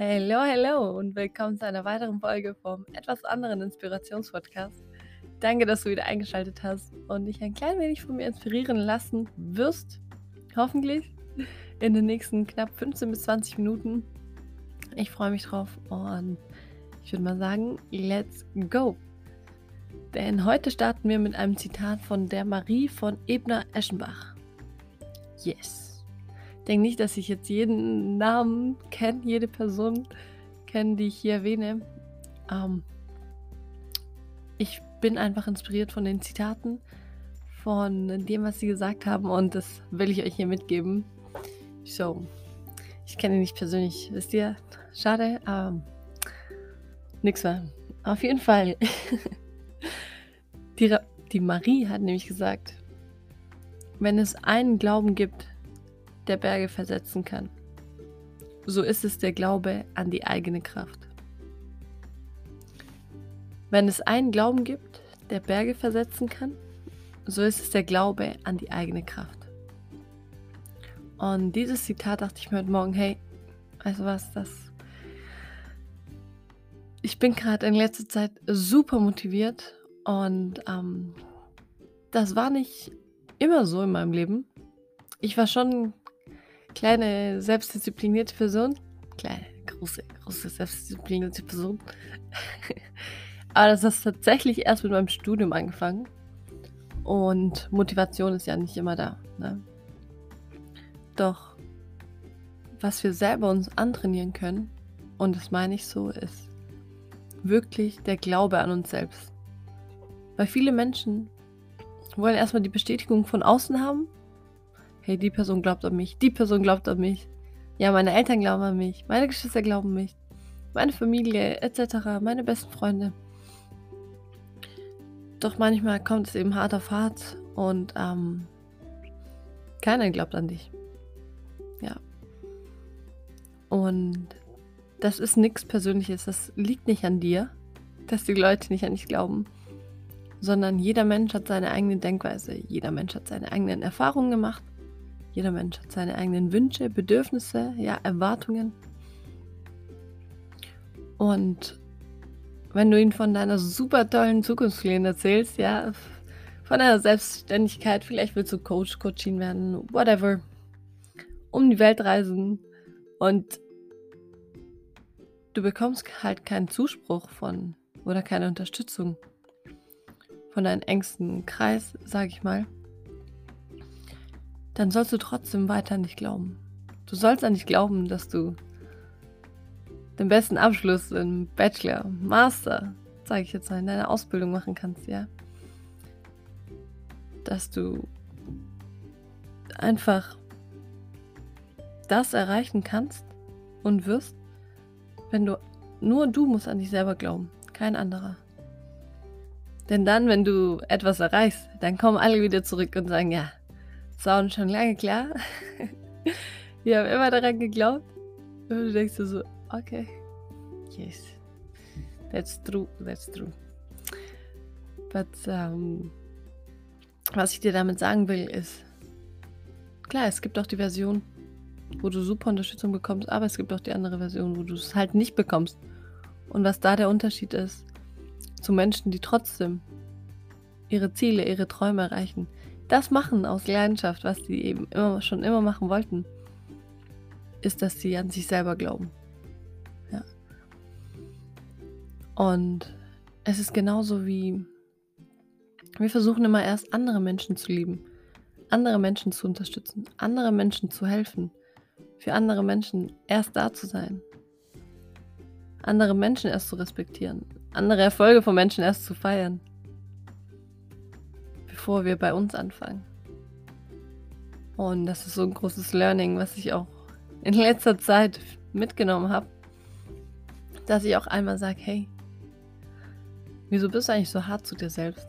Hallo, hallo und willkommen zu einer weiteren Folge vom etwas anderen Inspirationspodcast. Danke, dass du wieder eingeschaltet hast und dich ein klein wenig von mir inspirieren lassen wirst. Hoffentlich in den nächsten knapp 15 bis 20 Minuten. Ich freue mich drauf und ich würde mal sagen, let's go. Denn heute starten wir mit einem Zitat von der Marie von Ebner-Eschenbach. Yes denke nicht, dass ich jetzt jeden Namen kenne, jede Person kenne, die ich hier erwähne. Ähm, ich bin einfach inspiriert von den Zitaten, von dem, was sie gesagt haben und das will ich euch hier mitgeben. So, ich kenne ihn nicht persönlich, wisst ihr? Schade, aber nix mehr. Auf jeden Fall. die, die Marie hat nämlich gesagt, wenn es einen Glauben gibt, der Berge versetzen kann. So ist es der Glaube an die eigene Kraft. Wenn es einen Glauben gibt, der Berge versetzen kann, so ist es der Glaube an die eigene Kraft. Und dieses Zitat dachte ich mir heute Morgen, hey, also was das? Ich bin gerade in letzter Zeit super motiviert und ähm, das war nicht immer so in meinem Leben. Ich war schon kleine, selbstdisziplinierte Person. Kleine, große, große, selbstdisziplinierte Person. Aber das hat tatsächlich erst mit meinem Studium angefangen. Und Motivation ist ja nicht immer da. Ne? Doch was wir selber uns antrainieren können, und das meine ich so, ist wirklich der Glaube an uns selbst. Weil viele Menschen wollen erstmal die Bestätigung von außen haben hey, die Person glaubt an mich, die Person glaubt an mich. Ja, meine Eltern glauben an mich, meine Geschwister glauben an mich, meine Familie etc., meine besten Freunde. Doch manchmal kommt es eben hart auf hart und ähm, keiner glaubt an dich. Ja. Und das ist nichts Persönliches, das liegt nicht an dir, dass die Leute nicht an dich glauben, sondern jeder Mensch hat seine eigene Denkweise, jeder Mensch hat seine eigenen Erfahrungen gemacht jeder Mensch hat seine eigenen Wünsche, Bedürfnisse, ja, Erwartungen. Und wenn du ihnen von deiner super tollen Zukunftspläne erzählst, ja, von deiner Selbstständigkeit, vielleicht willst du Coach, Coaching werden, whatever, um die Welt reisen und du bekommst halt keinen Zuspruch von oder keine Unterstützung von deinem engsten Kreis, sag ich mal, dann sollst du trotzdem weiter nicht glauben. Du sollst an dich glauben, dass du den besten Abschluss im Bachelor, Master, sage ich jetzt mal, in deiner Ausbildung machen kannst, ja. Dass du einfach das erreichen kannst und wirst, wenn du nur du musst an dich selber glauben, kein anderer. Denn dann, wenn du etwas erreichst, dann kommen alle wieder zurück und sagen, ja, uns schon lange klar. Wir haben immer daran geglaubt. Und du denkst so, okay, yes, that's true, that's true. But, um, ähm, was ich dir damit sagen will, ist, klar, es gibt auch die Version, wo du super Unterstützung bekommst, aber es gibt auch die andere Version, wo du es halt nicht bekommst. Und was da der Unterschied ist zu Menschen, die trotzdem ihre Ziele, ihre Träume erreichen, das machen aus Leidenschaft, was sie eben immer, schon immer machen wollten, ist, dass sie an sich selber glauben. Ja. Und es ist genauso wie wir versuchen immer erst andere Menschen zu lieben, andere Menschen zu unterstützen, andere Menschen zu helfen, für andere Menschen erst da zu sein, andere Menschen erst zu respektieren, andere Erfolge von Menschen erst zu feiern bevor wir bei uns anfangen. Und das ist so ein großes Learning, was ich auch in letzter Zeit mitgenommen habe, dass ich auch einmal sage, hey, wieso bist du eigentlich so hart zu dir selbst?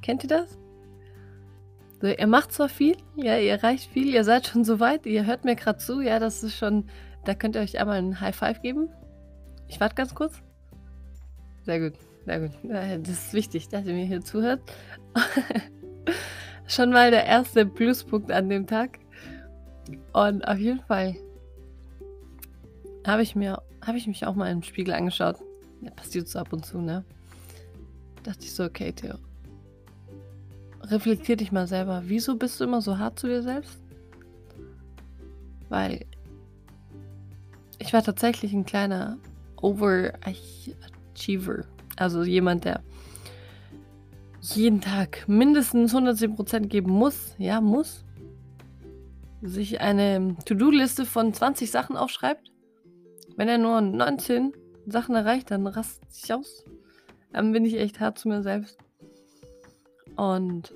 Kennt ihr das? So, ihr macht zwar viel, ja, ihr erreicht viel, ihr seid schon so weit, ihr hört mir gerade zu, ja, das ist schon, da könnt ihr euch einmal ein High Five geben. Ich warte ganz kurz. Sehr gut. Sehr gut. Das ist wichtig, dass ihr mir hier zuhört. Schon mal der erste Pluspunkt an dem Tag. Und auf jeden Fall habe ich mir, ich mich auch mal im Spiegel angeschaut. Ja, passiert so ab und zu, ne? Dachte ich so, okay, Theo. Reflektier dich mal selber. Wieso bist du immer so hart zu dir selbst? Weil ich war tatsächlich ein kleiner Overachiever. Also jemand, der jeden Tag mindestens 110% geben muss. Ja, muss. Sich eine To-Do-Liste von 20 Sachen aufschreibt. Wenn er nur 19 Sachen erreicht, dann rast sich aus. Dann bin ich echt hart zu mir selbst. Und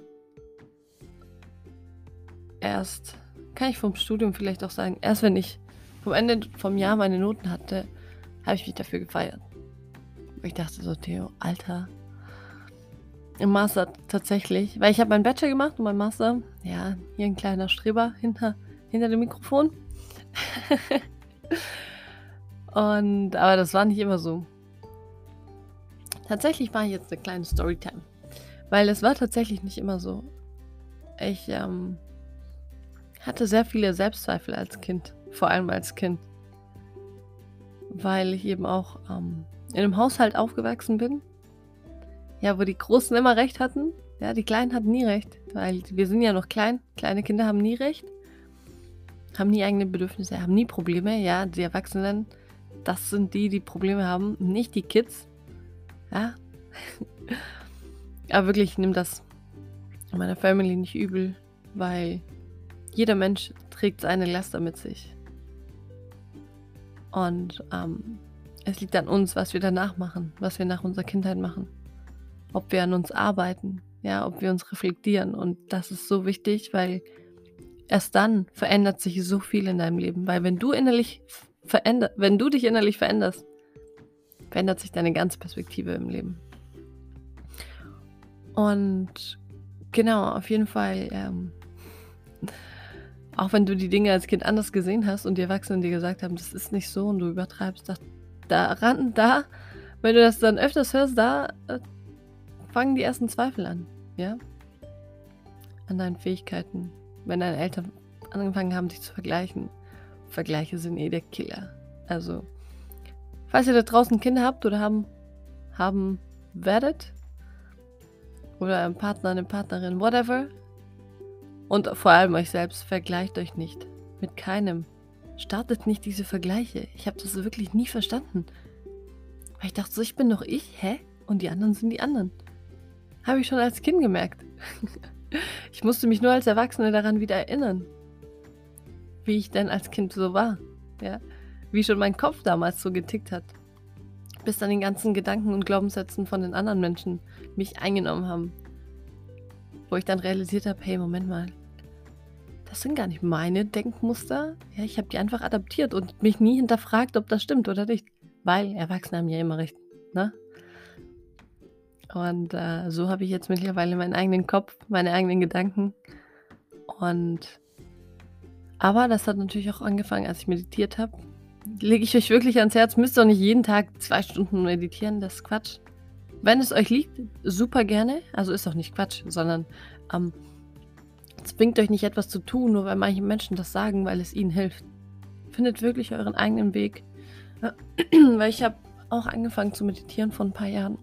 erst, kann ich vom Studium vielleicht auch sagen, erst wenn ich vom Ende vom Jahr meine Noten hatte, habe ich mich dafür gefeiert. Ich dachte so, Theo, Alter. Im Master tatsächlich, weil ich habe meinen Bachelor gemacht und mein Master, ja, hier ein kleiner Streber hinter, hinter dem Mikrofon. und, aber das war nicht immer so. Tatsächlich mache ich jetzt eine kleine Storytime. Weil es war tatsächlich nicht immer so. Ich ähm, hatte sehr viele Selbstzweifel als Kind. Vor allem als Kind. Weil ich eben auch ähm, in einem Haushalt aufgewachsen bin. Ja, wo die Großen immer recht hatten. Ja, die Kleinen hatten nie recht. Weil wir sind ja noch klein. Kleine Kinder haben nie recht. Haben nie eigene Bedürfnisse, haben nie Probleme. Ja, die Erwachsenen, das sind die, die Probleme haben. Nicht die Kids. Ja. Aber wirklich, ich nehme das meiner Family nicht übel, weil jeder Mensch trägt seine Laster mit sich. Und ähm, es liegt an uns, was wir danach machen, was wir nach unserer Kindheit machen. Ob wir an uns arbeiten, ja, ob wir uns reflektieren. Und das ist so wichtig, weil erst dann verändert sich so viel in deinem Leben. Weil wenn du innerlich veränder wenn du dich innerlich veränderst, verändert sich deine ganze Perspektive im Leben. Und genau, auf jeden Fall, ähm, auch wenn du die Dinge als Kind anders gesehen hast und die Erwachsenen dir gesagt haben, das ist nicht so und du übertreibst, da, daran, da, wenn du das dann öfters hörst, da äh, fangen die ersten Zweifel an, ja? An deinen Fähigkeiten. Wenn deine Eltern angefangen haben, dich zu vergleichen. Vergleiche sind eh der Killer. Also, falls ihr da draußen Kinder habt oder haben, haben werdet, oder einen Partner, eine Partnerin, whatever. Und vor allem euch selbst, vergleicht euch nicht. Mit keinem. Startet nicht diese Vergleiche. Ich habe das wirklich nie verstanden. Weil ich dachte so, ich bin doch ich, hä? Und die anderen sind die anderen. Habe ich schon als Kind gemerkt. ich musste mich nur als Erwachsene daran wieder erinnern. Wie ich denn als Kind so war. Ja? Wie schon mein Kopf damals so getickt hat bis dann den ganzen Gedanken und Glaubenssätzen von den anderen Menschen mich eingenommen haben. Wo ich dann realisiert habe, hey, Moment mal, das sind gar nicht meine Denkmuster. Ja, ich habe die einfach adaptiert und mich nie hinterfragt, ob das stimmt oder nicht. Weil Erwachsene haben ja immer recht, ne? Und äh, so habe ich jetzt mittlerweile meinen eigenen Kopf, meine eigenen Gedanken. Und aber das hat natürlich auch angefangen, als ich meditiert habe lege ich euch wirklich ans Herz. Müsst ihr auch nicht jeden Tag zwei Stunden meditieren, das ist Quatsch. Wenn es euch liegt, super gerne. Also ist auch nicht Quatsch, sondern ähm, zwingt euch nicht etwas zu tun, nur weil manche Menschen das sagen, weil es ihnen hilft. Findet wirklich euren eigenen Weg. weil ich habe auch angefangen zu meditieren vor ein paar Jahren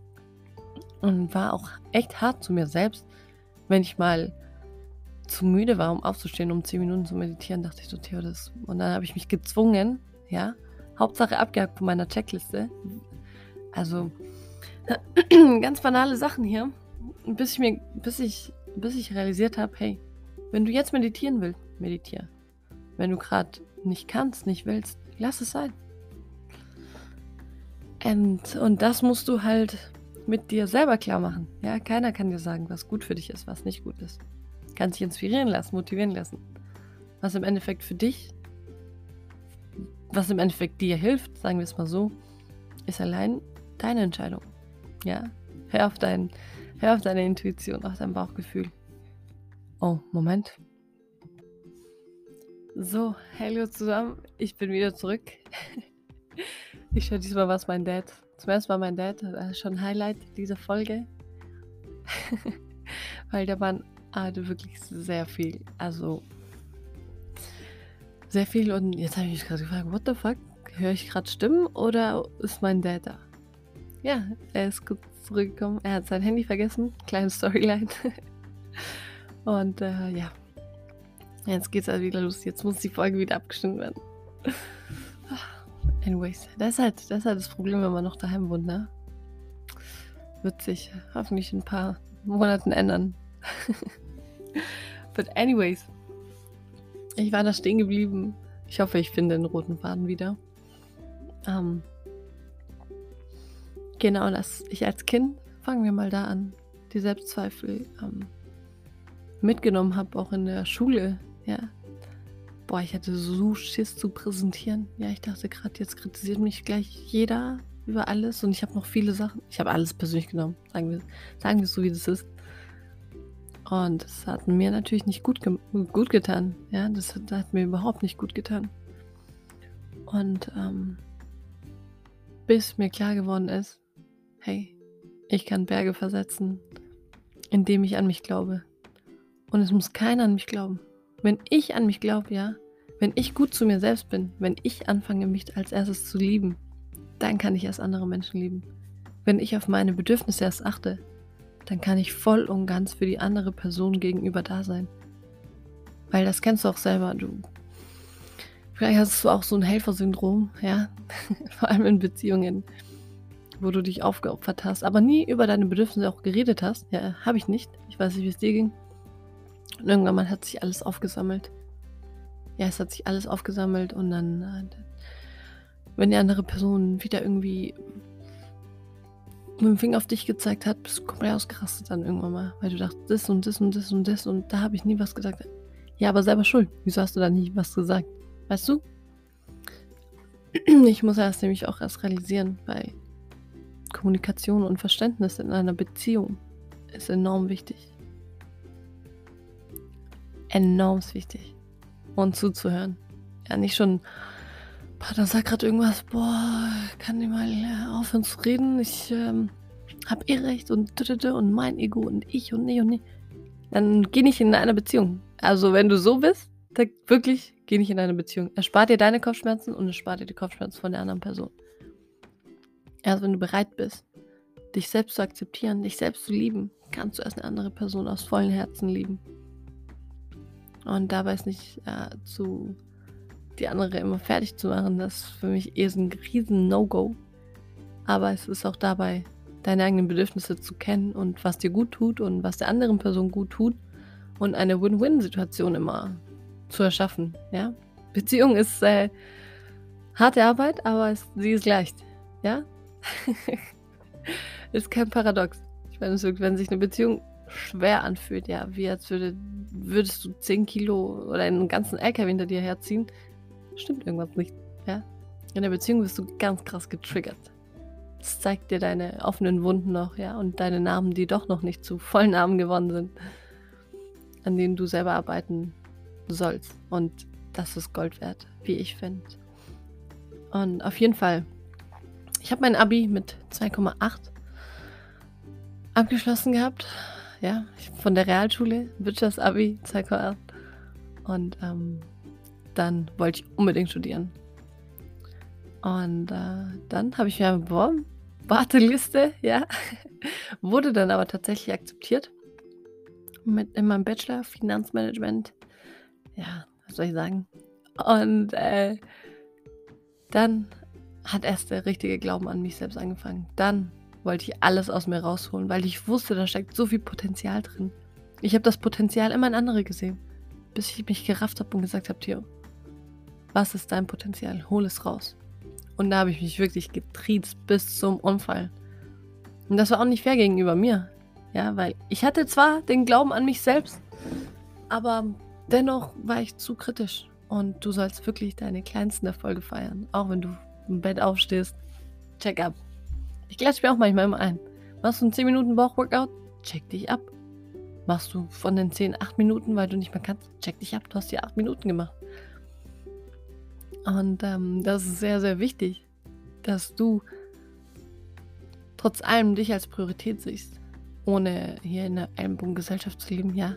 und war auch echt hart zu mir selbst, wenn ich mal zu müde war, um aufzustehen, um zehn Minuten zu meditieren, dachte ich so, Theo, das. Und dann habe ich mich gezwungen, ja. Hauptsache abgehakt von meiner Checkliste. Also ganz banale Sachen hier. Bis ich mir, bis ich, bis ich realisiert habe, hey, wenn du jetzt meditieren willst, meditiere. Wenn du gerade nicht kannst, nicht willst, lass es sein. Und, und das musst du halt mit dir selber klar machen. Ja, keiner kann dir sagen, was gut für dich ist, was nicht gut ist. Kannst dich inspirieren lassen, motivieren lassen. Was im Endeffekt für dich was im Endeffekt dir hilft, sagen wir es mal so, ist allein deine Entscheidung. Ja, hör auf, dein, hör auf deine Intuition, auf dein Bauchgefühl. Oh, Moment. So, hallo zusammen, ich bin wieder zurück. ich schaue diesmal, was mein Dad. Zum ersten Mal mein Dad, das ist schon Highlight dieser Folge. Weil der Mann hatte wirklich sehr viel. Also sehr viel und jetzt habe ich mich gerade gefragt, what the fuck? höre ich gerade Stimmen oder ist mein Dad da? Ja, er ist kurz zurückgekommen. Er hat sein Handy vergessen. Kleine Storyline. Und äh, ja, jetzt geht's also wieder los. Jetzt muss die Folge wieder abgestimmt werden. Anyways, das ist, halt, das ist halt das Problem, wenn man noch daheim wohnt, ne? Wird sich hoffentlich in ein paar Monaten ändern. But anyways, ich war da stehen geblieben. Ich hoffe, ich finde den roten Faden wieder. Ähm, genau, dass ich als Kind, fangen wir mal da an, die Selbstzweifel ähm, mitgenommen habe, auch in der Schule. Ja. Boah, ich hatte so Schiss zu präsentieren. Ja, ich dachte gerade, jetzt kritisiert mich gleich jeder über alles und ich habe noch viele Sachen. Ich habe alles persönlich genommen, sagen wir, sagen wir es so, wie das ist. Und das hat mir natürlich nicht gut, ge gut getan. Ja, das, das, hat mir überhaupt nicht gut getan. Und ähm, bis mir klar geworden ist, hey, ich kann Berge versetzen, indem ich an mich glaube. Und es muss keiner an mich glauben. Wenn ich an mich glaube, ja, wenn ich gut zu mir selbst bin, wenn ich anfange, mich als erstes zu lieben, dann kann ich erst andere Menschen lieben. Wenn ich auf meine Bedürfnisse erst achte, dann kann ich voll und ganz für die andere Person gegenüber da sein. Weil das kennst du auch selber. Du, vielleicht hast du auch so ein Helfersyndrom, ja, vor allem in Beziehungen, wo du dich aufgeopfert hast, aber nie über deine Bedürfnisse auch geredet hast. Ja, habe ich nicht. Ich weiß nicht, wie es dir ging. Und irgendwann hat sich alles aufgesammelt. Ja, es hat sich alles aufgesammelt und dann, äh, wenn die andere Person wieder irgendwie mit dem Finger auf dich gezeigt hat, bist du komplett ausgerastet dann irgendwann mal, weil du dachtest, das und das und das und das und da habe ich nie was gesagt. Ja, aber selber schuld. Wieso hast du da nie was gesagt? Weißt du? Ich muss erst nämlich auch erst realisieren, weil Kommunikation und Verständnis in einer Beziehung ist enorm wichtig. Enorm wichtig. Und zuzuhören. Ja, nicht schon Partner sagt gerade irgendwas, boah, kann die mal äh, aufhören zu reden? Ich ähm, hab eh recht und und mein Ego und ich und nee und nee. Dann geh nicht in eine Beziehung. Also wenn du so bist, dann wirklich geh nicht in eine Beziehung. Erspart dir deine Kopfschmerzen und erspart dir die Kopfschmerzen von der anderen Person. Erst wenn du bereit bist, dich selbst zu akzeptieren, dich selbst zu lieben, kannst du erst eine andere Person aus vollem Herzen lieben. Und dabei ist nicht äh, zu die andere immer fertig zu machen, das ist für mich eher so ein riesen No-Go. Aber es ist auch dabei, deine eigenen Bedürfnisse zu kennen und was dir gut tut und was der anderen Person gut tut und eine Win-Win-Situation immer zu erschaffen. Ja? Beziehung ist äh, harte Arbeit, aber es, sie ist leicht. Ja? ist kein Paradox. Ich meine, wenn sich eine Beziehung schwer anfühlt, ja, wie als würde, würdest du 10 Kilo oder einen ganzen LKW hinter dir herziehen, stimmt irgendwas nicht. Ja? In der Beziehung wirst du ganz krass getriggert. Das zeigt dir deine offenen Wunden noch, ja, und deine Namen, die doch noch nicht zu vollen Namen geworden sind, an denen du selber arbeiten sollst. Und das ist Gold wert, wie ich finde. Und auf jeden Fall, ich habe mein Abi mit 2,8 abgeschlossen gehabt. Ja, von der Realschule, Wirtschaftsabi 2,8. Und ähm, dann wollte ich unbedingt studieren. Und äh, dann habe ich mir beworben, Warteliste, ja, wurde dann aber tatsächlich akzeptiert. Mit in meinem Bachelor Finanzmanagement. Ja, was soll ich sagen? Und äh, dann hat erst der richtige Glauben an mich selbst angefangen. Dann wollte ich alles aus mir rausholen, weil ich wusste, da steckt so viel Potenzial drin. Ich habe das Potenzial immer in andere gesehen, bis ich mich gerafft habe und gesagt habe, Theo, was ist dein Potenzial? Hol es raus. Und da habe ich mich wirklich getriezt bis zum Unfall. Und das war auch nicht fair gegenüber mir. Ja, weil ich hatte zwar den Glauben an mich selbst, aber dennoch war ich zu kritisch. Und du sollst wirklich deine kleinsten Erfolge feiern. Auch wenn du im Bett aufstehst. Check up. Ich klatsche mir auch manchmal immer ein. Machst du einen 10 Minuten Bauchworkout? Check dich ab. Machst du von den 10 8 Minuten, weil du nicht mehr kannst? Check dich ab. Du hast die 8 Minuten gemacht. Und ähm, das ist sehr, sehr wichtig, dass du trotz allem dich als Priorität siehst, ohne hier in einer Ellenbogengesellschaft zu leben. Ja,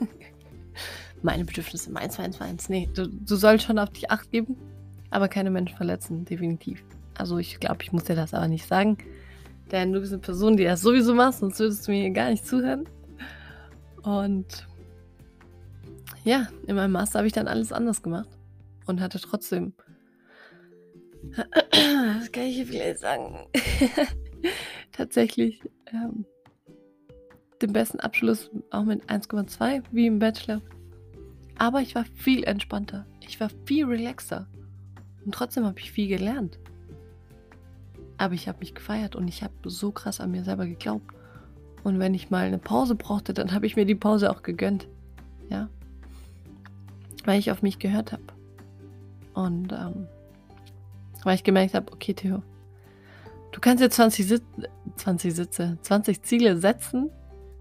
meine Bedürfnisse, meins, meins, meins. Nee, du, du sollst schon auf dich acht geben, aber keine Menschen verletzen, definitiv. Also ich glaube, ich muss dir das aber nicht sagen, denn du bist eine Person, die das sowieso machst, sonst würdest du mir gar nicht zuhören. Und ja, in meinem Master habe ich dann alles anders gemacht und hatte trotzdem, was kann ich hier vielleicht sagen, tatsächlich ähm, den besten Abschluss auch mit 1,2 wie im Bachelor. Aber ich war viel entspannter. Ich war viel relaxer. Und trotzdem habe ich viel gelernt. Aber ich habe mich gefeiert und ich habe so krass an mir selber geglaubt. Und wenn ich mal eine Pause brauchte, dann habe ich mir die Pause auch gegönnt. Ja. Weil ich auf mich gehört habe. Und ähm, weil ich gemerkt habe, okay, Theo, du kannst jetzt 20, Sit 20 Sitze, 20 Ziele setzen.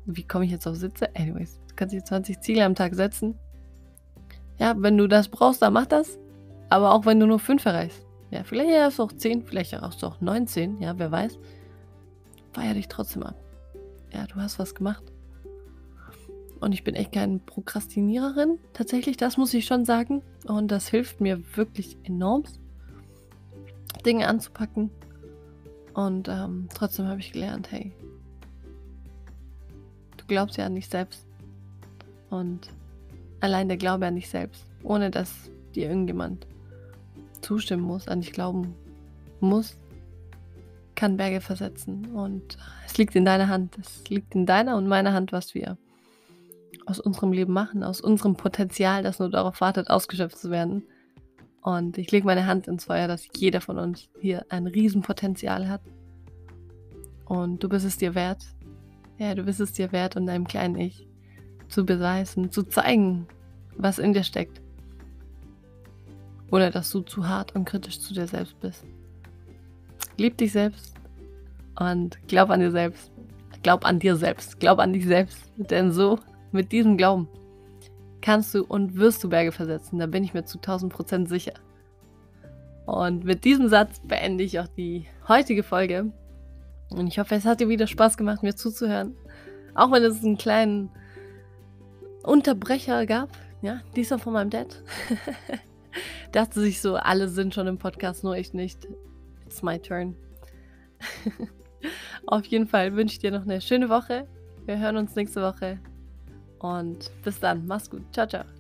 Wie komme ich jetzt auf Sitze? Anyways, du kannst jetzt 20 Ziele am Tag setzen. Ja, wenn du das brauchst, dann mach das. Aber auch wenn du nur 5 erreichst. Ja, vielleicht du auch 10, vielleicht du auch 19, ja, wer weiß. Feier dich trotzdem ab. Ja, du hast was gemacht. Und ich bin echt keine Prokrastiniererin. Tatsächlich, das muss ich schon sagen. Und das hilft mir wirklich enorm, Dinge anzupacken. Und ähm, trotzdem habe ich gelernt, hey, du glaubst ja an dich selbst. Und allein der Glaube an dich selbst, ohne dass dir irgendjemand zustimmen muss, an dich glauben muss, kann Berge versetzen. Und es liegt in deiner Hand. Es liegt in deiner und meiner Hand, was wir aus unserem Leben machen, aus unserem Potenzial, das nur darauf wartet, ausgeschöpft zu werden. Und ich lege meine Hand ins Feuer, dass jeder von uns hier ein Riesenpotenzial hat. Und du bist es dir wert. Ja, du bist es dir wert und deinem kleinen Ich zu beweisen, zu zeigen, was in dir steckt. Oder dass du zu hart und kritisch zu dir selbst bist. Lieb dich selbst und glaub an dir selbst. Glaub an dir selbst. Glaub an dich selbst. Denn so, mit diesem Glauben, kannst du und wirst du Berge versetzen. Da bin ich mir zu 1000 Prozent sicher. Und mit diesem Satz beende ich auch die heutige Folge. Und ich hoffe, es hat dir wieder Spaß gemacht, mir zuzuhören. Auch wenn es einen kleinen Unterbrecher gab. Ja, dieser von meinem Dad. Dachte sich so, alle sind schon im Podcast, nur ich nicht. It's my turn. Auf jeden Fall wünsche ich dir noch eine schöne Woche. Wir hören uns nächste Woche. Und bis dann. Mach's gut. Ciao, ciao.